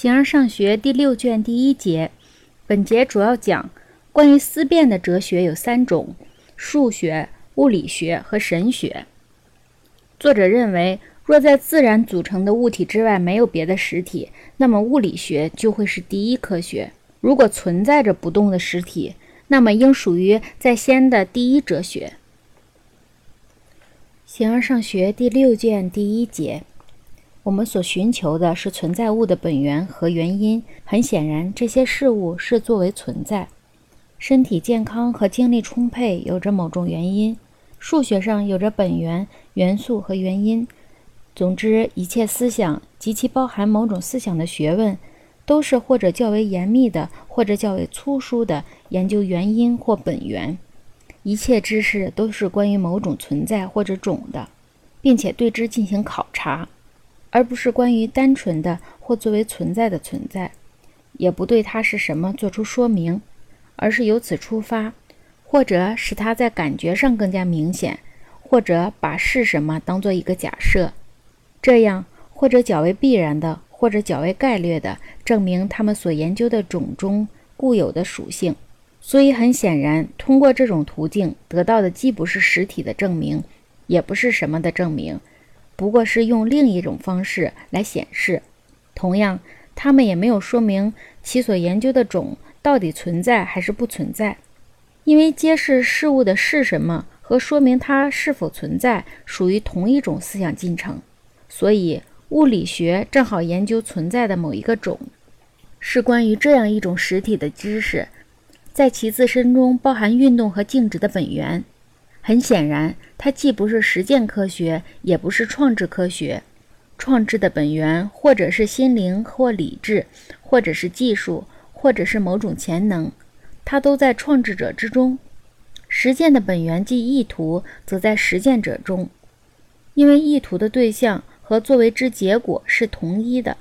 形而上学第六卷第一节，本节主要讲关于思辨的哲学有三种：数学、物理学和神学。作者认为，若在自然组成的物体之外没有别的实体，那么物理学就会是第一科学；如果存在着不动的实体，那么应属于在先的第一哲学。形而上学第六卷第一节。我们所寻求的是存在物的本源和原因。很显然，这些事物是作为存在。身体健康和精力充沛有着某种原因，数学上有着本源、元素和原因。总之，一切思想及其包含某种思想的学问，都是或者较为严密的，或者较为粗疏的研究原因或本源。一切知识都是关于某种存在或者种的，并且对之进行考察。而不是关于单纯的或作为存在的存在，也不对它是什么做出说明，而是由此出发，或者使它在感觉上更加明显，或者把是什么当做一个假设，这样或者较为必然的，或者较为概略的证明他们所研究的种中固有的属性。所以很显然，通过这种途径得到的既不是实体的证明，也不是什么的证明。不过是用另一种方式来显示，同样，他们也没有说明其所研究的种到底存在还是不存在，因为揭示事物的是什么和说明它是否存在属于同一种思想进程，所以物理学正好研究存在的某一个种，是关于这样一种实体的知识，在其自身中包含运动和静止的本源。很显然，它既不是实践科学，也不是创制科学。创制的本源，或者是心灵或理智，或者是技术，或者是某种潜能，它都在创制者之中。实践的本源即意图，则在实践者中，因为意图的对象和作为之结果是同一的。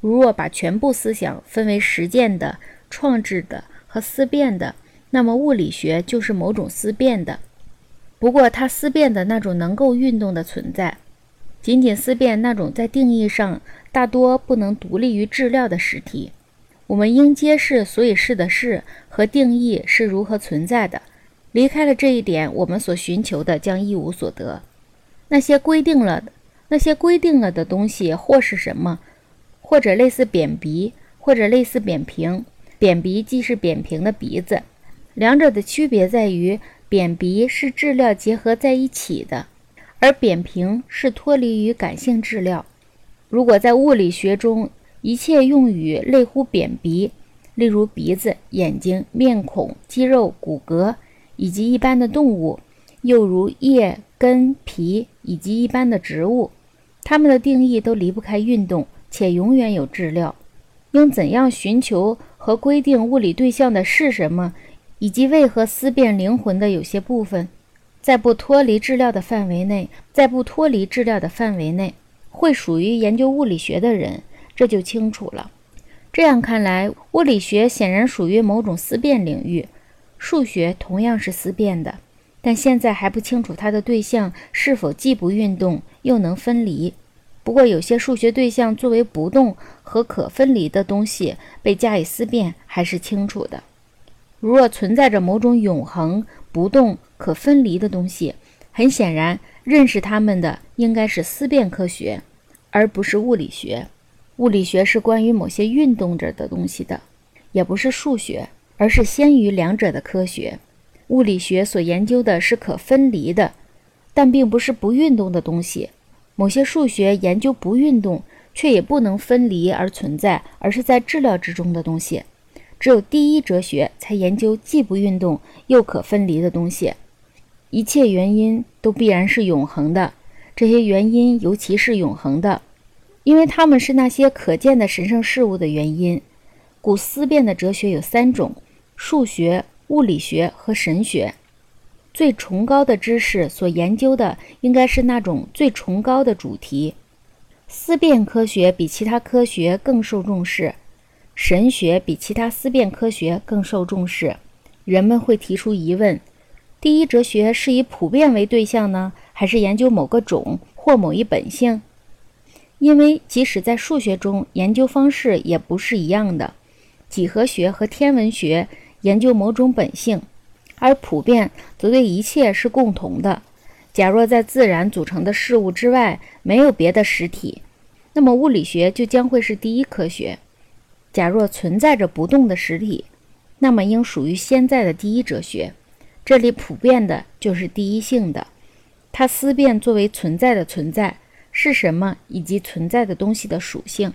如若把全部思想分为实践的、创制的和思辨的，那么物理学就是某种思辨的。不过，它思辨的那种能够运动的存在，仅仅思辨那种在定义上大多不能独立于质料的实体。我们应揭示所以是的是和定义是如何存在的。离开了这一点，我们所寻求的将一无所得。那些规定了的、那些规定了的东西，或是什么，或者类似扁鼻，或者类似扁平。扁鼻既是扁平的鼻子，两者的区别在于。扁鼻是质料结合在一起的，而扁平是脱离于感性质料。如果在物理学中，一切用语类乎扁鼻，例如鼻子、眼睛、面孔、肌肉、骨骼，以及一般的动物，又如叶、根、皮以及一般的植物，它们的定义都离不开运动，且永远有质料。应怎样寻求和规定物理对象的是什么？以及为何思辨灵魂的有些部分，在不脱离治疗的范围内，在不脱离治疗的范围内，会属于研究物理学的人，这就清楚了。这样看来，物理学显然属于某种思辨领域，数学同样是思辨的，但现在还不清楚它的对象是否既不运动又能分离。不过，有些数学对象作为不动和可分离的东西被加以思辨，还是清楚的。如若存在着某种永恒、不动、可分离的东西，很显然，认识它们的应该是思辨科学，而不是物理学。物理学是关于某些运动着的东西的，也不是数学，而是先于两者的科学。物理学所研究的是可分离的，但并不是不运动的东西。某些数学研究不运动却也不能分离而存在，而是在质料之中的东西。只有第一哲学才研究既不运动又可分离的东西。一切原因都必然是永恒的，这些原因尤其是永恒的，因为它们是那些可见的神圣事物的原因。古思辨的哲学有三种：数学、物理学和神学。最崇高的知识所研究的应该是那种最崇高的主题。思辨科学比其他科学更受重视。神学比其他思辨科学更受重视，人们会提出疑问：第一哲学是以普遍为对象呢，还是研究某个种或某一本性？因为即使在数学中，研究方式也不是一样的。几何学和天文学研究某种本性，而普遍则对一切是共同的。假若在自然组成的事物之外没有别的实体，那么物理学就将会是第一科学。假若存在着不动的实体，那么应属于现在的第一哲学。这里普遍的就是第一性的，它思辨作为存在的存在是什么，以及存在的东西的属性。